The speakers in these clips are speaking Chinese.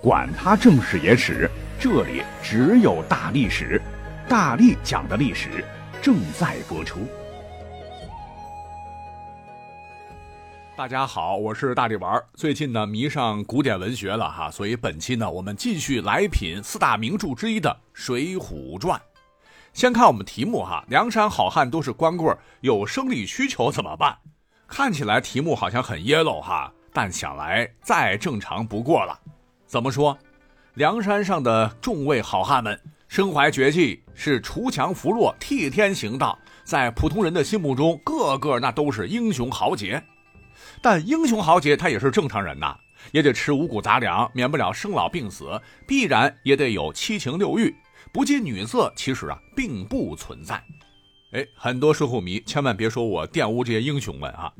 管他正史野史，这里只有大历史，大力讲的历史正在播出。大家好，我是大力丸。最近呢，迷上古典文学了哈，所以本期呢，我们继续来品四大名著之一的《水浒传》。先看我们题目哈，梁山好汉都是光棍，有生理需求怎么办？看起来题目好像很 yellow 哈，但想来再正常不过了。怎么说？梁山上的众位好汉们身怀绝技，是锄强扶弱、替天行道，在普通人的心目中，个个那都是英雄豪杰。但英雄豪杰他也是正常人呐，也得吃五谷杂粮，免不了生老病死，必然也得有七情六欲，不近女色，其实啊并不存在。哎，很多水浒迷千万别说我玷污这些英雄们啊！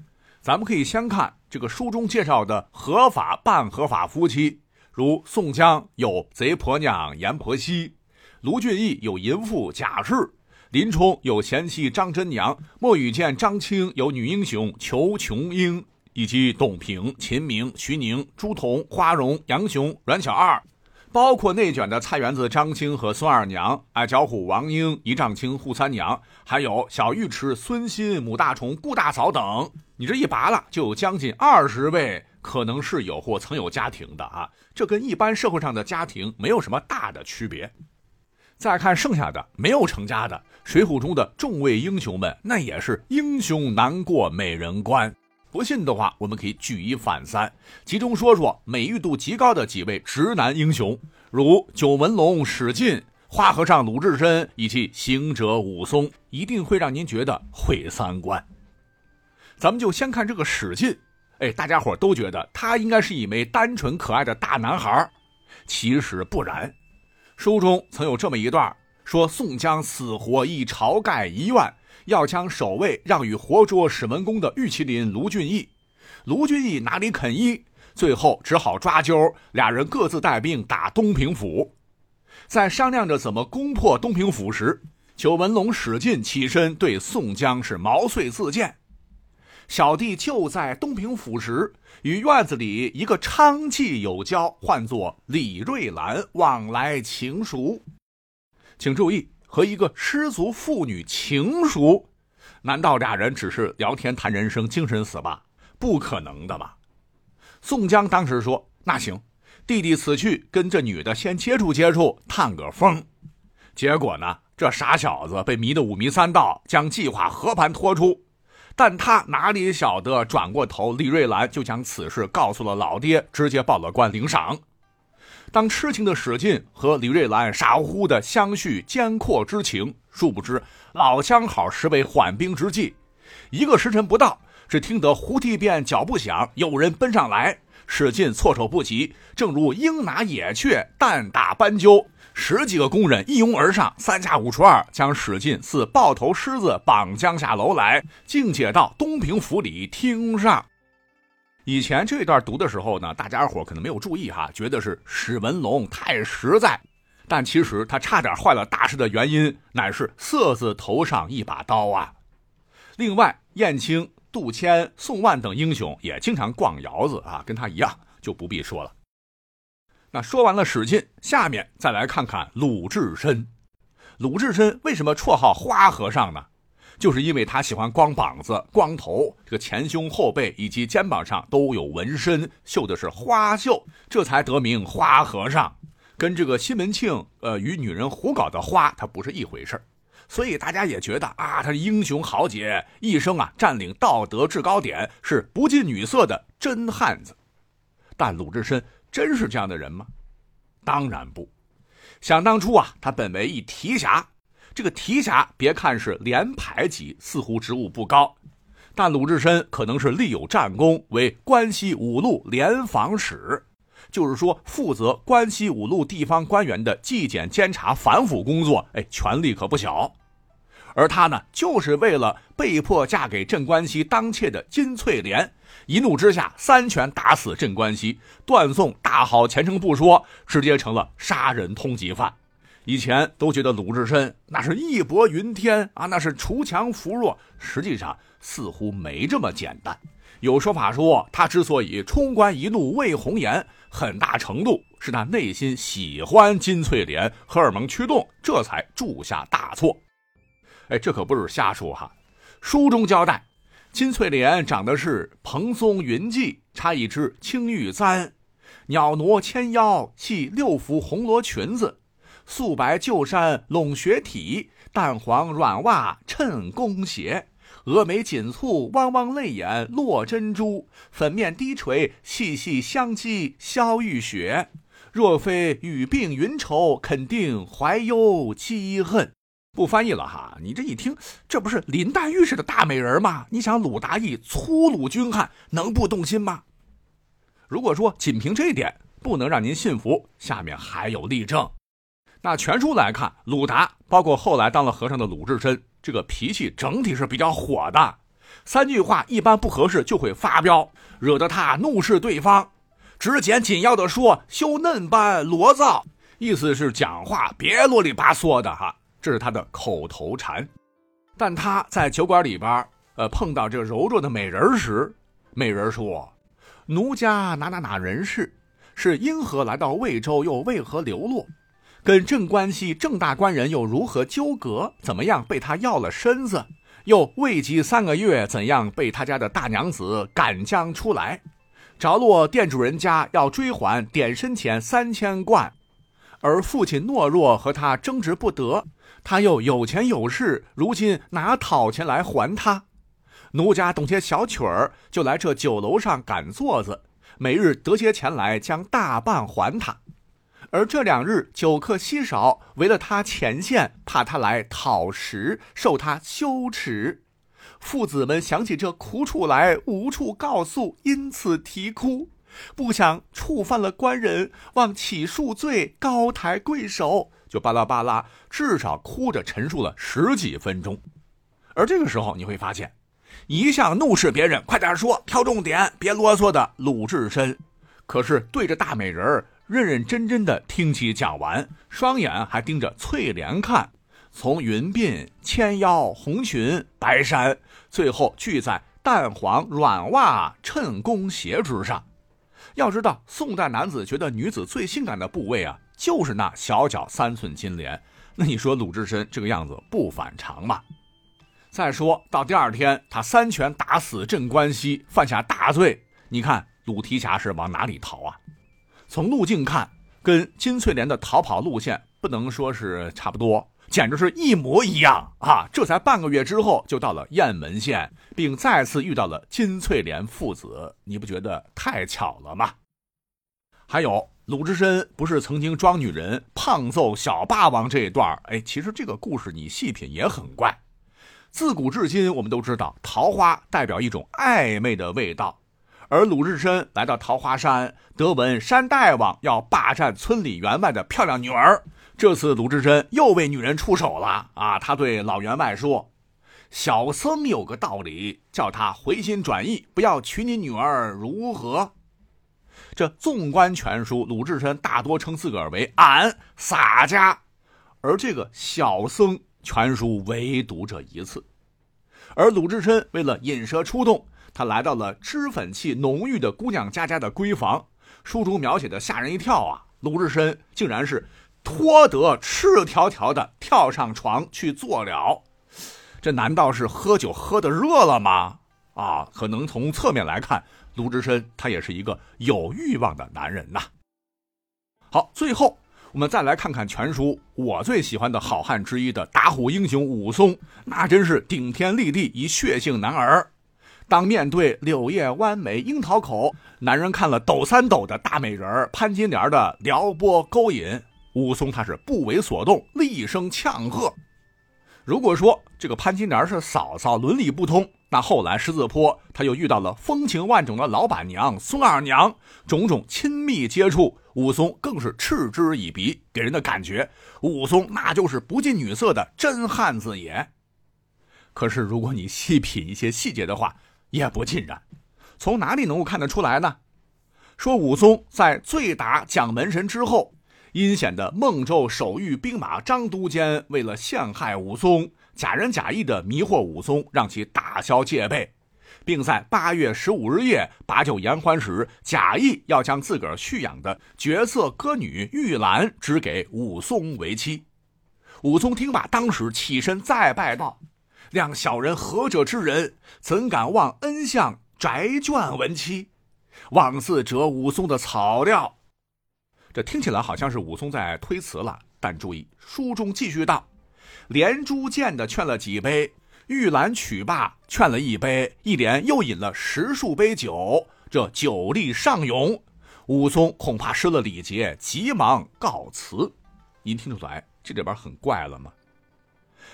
咱们可以先看这个书中介绍的合法、半合法夫妻。如宋江有贼婆娘阎婆惜，卢俊义有淫妇贾氏，林冲有贤妻张真娘，莫羽见张青有女英雄裘琼英，以及董平、秦明、徐宁、朱仝、花荣、杨雄、阮小二，包括内卷的菜园子张青和孙二娘，矮脚虎王英、一丈青扈三娘，还有小尉迟孙新、母大虫顾大嫂等，你这一拔了，就有将近二十位。可能是有或曾有家庭的啊，这跟一般社会上的家庭没有什么大的区别。再看剩下的没有成家的《水浒》中的众位英雄们，那也是英雄难过美人关。不信的话，我们可以举一反三，集中说说美誉度极高的几位直男英雄，如九纹龙史进、花和尚鲁智深以及行者武松，一定会让您觉得毁三观。咱们就先看这个史进。哎，大家伙都觉得他应该是一枚单纯可爱的大男孩，其实不然。书中曾有这么一段，说宋江死活一晁盖一愿，要将守卫让与活捉史文恭的玉麒麟卢俊义。卢俊义哪里肯依，最后只好抓阄，俩人各自带兵打东平府。在商量着怎么攻破东平府时，九纹龙史进起身对宋江是毛遂自荐。小弟就在东平府时，与院子里一个娼妓有交，唤作李瑞兰，往来情熟。请注意，和一个失足妇女情熟，难道俩人只是聊天谈人生、精神死吧？不可能的吧？宋江当时说：“那行，弟弟此去跟这女的先接触接触，探个风。”结果呢，这傻小子被迷得五迷三道，将计划和盘托出。但他哪里晓得，转过头，李瑞兰就将此事告诉了老爹，直接报了官领赏。当痴情的史进和李瑞兰傻乎乎的相续奸阔之情，殊不知老相好实为缓兵之计。一个时辰不到，只听得胡蹄边脚步响，有人奔上来，史进措手不及，正如鹰拿野雀，弹打斑鸠。十几个工人一拥而上，三下五除二将史进似抱头狮子绑将下楼来，径解到东平府里厅上。以前这段读的时候呢，大家伙可能没有注意哈，觉得是史文龙太实在，但其实他差点坏了大事的原因，乃是色字头上一把刀啊。另外，燕青、杜迁、宋万等英雄也经常逛窑子啊，跟他一样，就不必说了。那说完了史进，下面再来看看鲁智深。鲁智深为什么绰号花和尚呢？就是因为他喜欢光膀子、光头，这个前胸后背以及肩膀上都有纹身，绣的是花绣，这才得名花和尚。跟这个西门庆，呃，与女人胡搞的花，他不是一回事所以大家也觉得啊，他是英雄豪杰，一生啊占领道德制高点，是不近女色的真汉子。但鲁智深。真是这样的人吗？当然不。想当初啊，他本为一提辖，这个提辖别看是连排级，似乎职务不高，但鲁智深可能是立有战功，为关西五路联防使，就是说负责关西五路地方官员的纪检监察反腐工作，哎，权力可不小。而他呢，就是为了被迫嫁给镇关西当妾的金翠莲。一怒之下，三拳打死镇关西，断送大好前程不说，直接成了杀人通缉犯。以前都觉得鲁智深那是义薄云天啊，那是锄强扶弱，实际上似乎没这么简单。有说法说，他之所以冲冠一怒为红颜，很大程度是他内心喜欢金翠莲，荷尔蒙驱动，这才铸下大错。哎，这可不是瞎说哈。书中交代，金翠莲长得是蓬松云髻，插一支青玉簪，袅娜纤腰系六幅红罗裙子，素白旧衫拢雪体，淡黄软袜衬弓鞋。峨眉紧蹙，汪汪泪眼落珍珠，粉面低垂，细细香肌消玉雪。若非雨病云愁，肯定怀忧积恨。不翻译了哈，你这一听，这不是林黛玉似的大美人吗？你想鲁达意粗鲁军汉，能不动心吗？如果说仅凭这一点不能让您信服，下面还有例证。那全书来看，鲁达包括后来当了和尚的鲁智深。这个脾气整体是比较火的，三句话一般不合适就会发飙，惹得他怒视对方，只简紧要的说：“休嫩般罗造。”意思是讲话别啰里吧嗦的哈，是他的口头禅。但他在酒馆里边，呃，碰到这柔弱的美人时，美人说：“奴家哪哪哪人士，是因何来到魏州，又为何流落？”跟正关系郑大官人又如何纠葛？怎么样被他要了身子？又未及三个月，怎样被他家的大娘子赶将出来？着落店主人家要追还点身钱三千贯，而父亲懦弱和他争执不得，他又有钱有势，如今哪讨钱来还他？奴家懂些小曲儿，就来这酒楼上赶座子，每日得些钱来，将大半还他。而这两日酒客稀少，为了他前线，怕他来讨食，受他羞耻。父子们想起这苦楚来，无处告诉，因此啼哭。不想触犯了官人，望起恕罪，高抬贵手，就巴拉巴拉，至少哭着陈述了十几分钟。而这个时候，你会发现，一向怒斥别人，快点说，挑重点，别啰嗦的鲁智深，可是对着大美人。认认真真的听其讲完，双眼还盯着翠莲看，从云鬓、纤腰、红裙、白衫，最后聚在淡黄软袜衬弓鞋之上。要知道，宋代男子觉得女子最性感的部位啊，就是那小脚三寸金莲。那你说鲁智深这个样子不反常吗？再说到第二天，他三拳打死镇关西，犯下大罪。你看鲁提辖是往哪里逃啊？从路径看，跟金翠莲的逃跑路线不能说是差不多，简直是一模一样啊！这才半个月之后就到了雁门县，并再次遇到了金翠莲父子，你不觉得太巧了吗？还有鲁智深不是曾经装女人胖揍小霸王这一段哎，其实这个故事你细品也很怪。自古至今，我们都知道桃花代表一种暧昧的味道。而鲁智深来到桃花山，得闻山大王要霸占村里员外的漂亮女儿。这次鲁智深又为女人出手了啊！他对老员外说：“小僧有个道理，叫他回心转意，不要娶你女儿，如何？”这纵观全书，鲁智深大多称自个儿为俺洒家，而这个小僧，全书唯独这一次。而鲁智深为了引蛇出洞。他来到了脂粉气浓郁的姑娘家家的闺房，书中描写的吓人一跳啊！鲁智深竟然是脱得赤条条的跳上床去做了，这难道是喝酒喝的热了吗？啊，可能从侧面来看，鲁智深他也是一个有欲望的男人呐。好，最后我们再来看看全书我最喜欢的好汉之一的打虎英雄武松，那真是顶天立地一血性男儿。当面对柳叶弯眉、樱桃口，男人看了抖三抖的大美人潘金莲的撩拨勾引，武松他是不为所动，厉声呛喝。如果说这个潘金莲是嫂嫂，伦理不通，那后来狮子坡他又遇到了风情万种的老板娘孙二娘，种种亲密接触，武松更是嗤之以鼻，给人的感觉武松那就是不近女色的真汉子也。可是如果你细品一些细节的话，也不尽然，从哪里能够看得出来呢？说武松在醉打蒋门神之后，阴险的孟州守御兵马张都监为了陷害武松，假仁假义的迷惑武松，让其打消戒备，并在八月十五日夜把酒言欢时，假意要将自个儿蓄养的绝色歌女玉兰指给武松为妻。武松听罢，当时起身再拜道：“谅小人何者之人，怎敢忘恩相宅眷为妻？枉自折武松的草料。”这听起来好像是武松在推辞了，但注意书中继续道：“连珠见的劝了几杯。”玉兰曲罢，劝了一杯，一连又饮了十数杯酒，这酒力上涌，武松恐怕失了礼节，急忙告辞。您听出来这里边很怪了吗？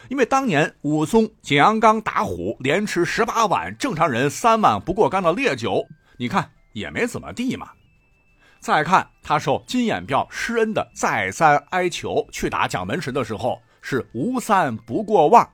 因为当年武松景阳冈打虎，连吃十八碗正常人三碗不过冈的烈酒，你看也没怎么地嘛。再看他受金眼彪施恩的再三哀求，去打蒋门神的时候是无三不过望。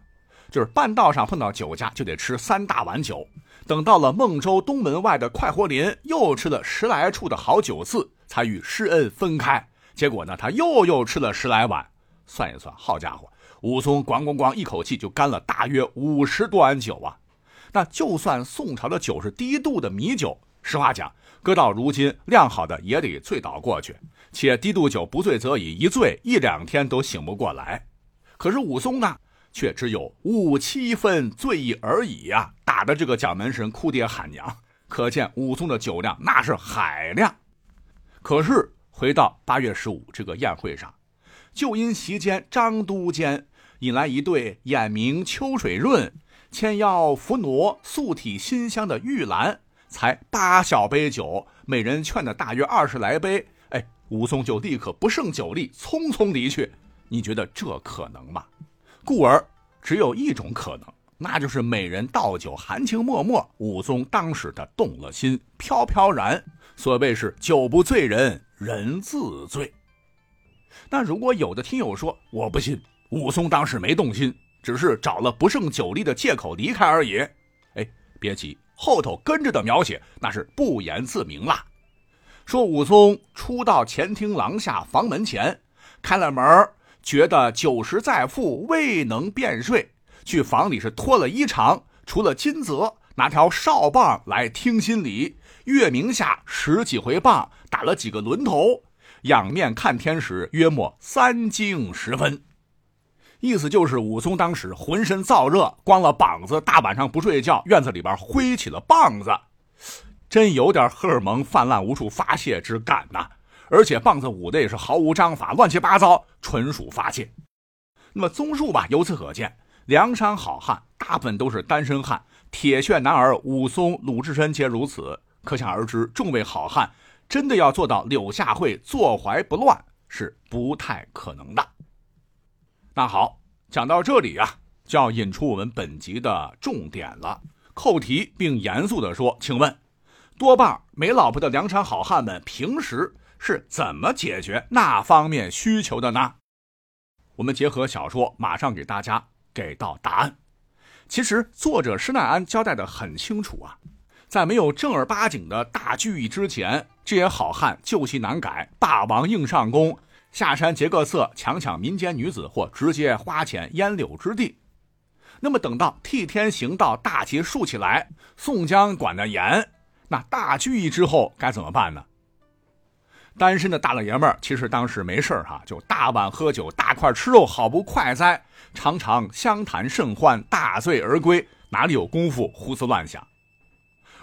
就是半道上碰到酒家，就得吃三大碗酒。等到了孟州东门外的快活林，又吃了十来处的好酒肆，才与施恩分开。结果呢，他又又吃了十来碗。算一算，好家伙，武松咣咣咣一口气就干了大约五十多碗酒啊！那就算宋朝的酒是低度的米酒，实话讲，搁到如今，酿好的也得醉倒过去。且低度酒不醉则已，一醉一两天都醒不过来。可是武松呢？却只有五七分醉意而已呀！打的这个蒋门神哭爹喊娘，可见武松的酒量那是海量。可是回到八月十五这个宴会上，就因席间张都监引来一对眼明秋水润、纤腰扶挪、素体馨香的玉兰，才八小杯酒，每人劝的大约二十来杯，哎，武松就立刻不胜酒力，匆匆离去。你觉得这可能吗？故而只有一种可能，那就是美人倒酒，含情脉脉。武松当时的动了心，飘飘然。所谓是酒不醉人人自醉。那如果有的听友说我不信，武松当时没动心，只是找了不胜酒力的借口离开而已。哎，别急，后头跟着的描写那是不言自明啦。说武松初到前厅廊下房门前，开了门觉得酒食再富，未能便睡，去房里是脱了衣裳，除了金泽，拿条哨棒来听心礼。月明下十几回棒，打了几个轮头，仰面看天时，约莫三更时分。意思就是武松当时浑身燥热，光了膀子，大晚上不睡觉，院子里边挥起了棒子，真有点荷尔蒙泛滥无处发泄之感呐。而且棒子舞的也是毫无章法，乱七八糟，纯属发泄。那么综述吧，由此可见，梁山好汉大部分都是单身汉，铁血男儿武松、鲁智深皆如此。可想而知，众位好汉真的要做到柳下惠坐怀不乱是不太可能的。那好，讲到这里啊，就要引出我们本集的重点了。扣题并严肃地说，请问，多半没老婆的梁山好汉们平时？是怎么解决那方面需求的呢？我们结合小说，马上给大家给到答案。其实作者施耐庵交代的很清楚啊，在没有正儿八经的大聚义之前，这些好汉旧习难改，霸王硬上弓，下山劫个色，强抢民间女子，或直接花钱烟柳之地。那么等到替天行道，大旗竖起来，宋江管得严，那大聚义之后该怎么办呢？单身的大老爷们儿其实当时没事哈，就大碗喝酒，大块吃肉，好不快哉！常常相谈甚欢，大醉而归，哪里有功夫胡思乱想？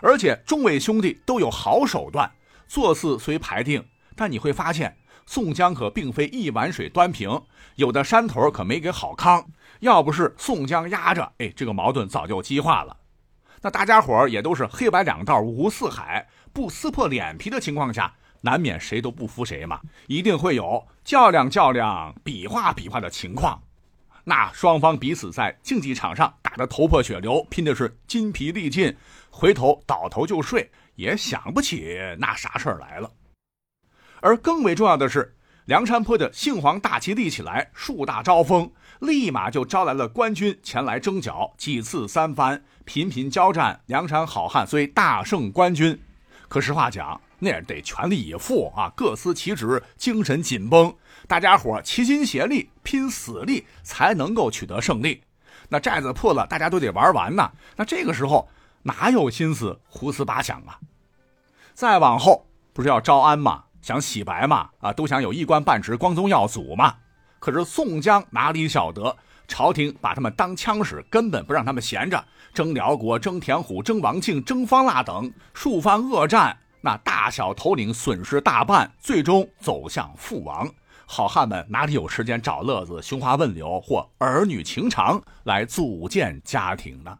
而且众位兄弟都有好手段，做事虽排定，但你会发现宋江可并非一碗水端平，有的山头可没给好康。要不是宋江压着，哎，这个矛盾早就激化了。那大家伙也都是黑白两道，五湖四海，不撕破脸皮的情况下。难免谁都不服谁嘛，一定会有较量较量、比划比划的情况。那双方彼此在竞技场上打得头破血流，拼的是筋疲力尽，回头倒头就睡，也想不起那啥事儿来了。而更为重要的是，梁山坡的杏黄大旗立起来，树大招风，立马就招来了官军前来征剿，几次三番，频频交战。梁山好汉虽大胜官军，可实话讲。那也得全力以赴啊，各司其职，精神紧绷，大家伙齐心协力，拼死力，才能够取得胜利。那寨子破了，大家都得玩完呐。那这个时候，哪有心思胡思八想啊？再往后不是要招安吗？想洗白嘛？啊，都想有一官半职、光宗耀祖嘛？可是宋江哪里晓得，朝廷把他们当枪使，根本不让他们闲着，征辽国、征田虎、征王庆、征方腊等数番恶战，那大小头领损失大半，最终走向覆亡。好汉们哪里有时间找乐子、寻花问柳或儿女情长来组建家庭呢？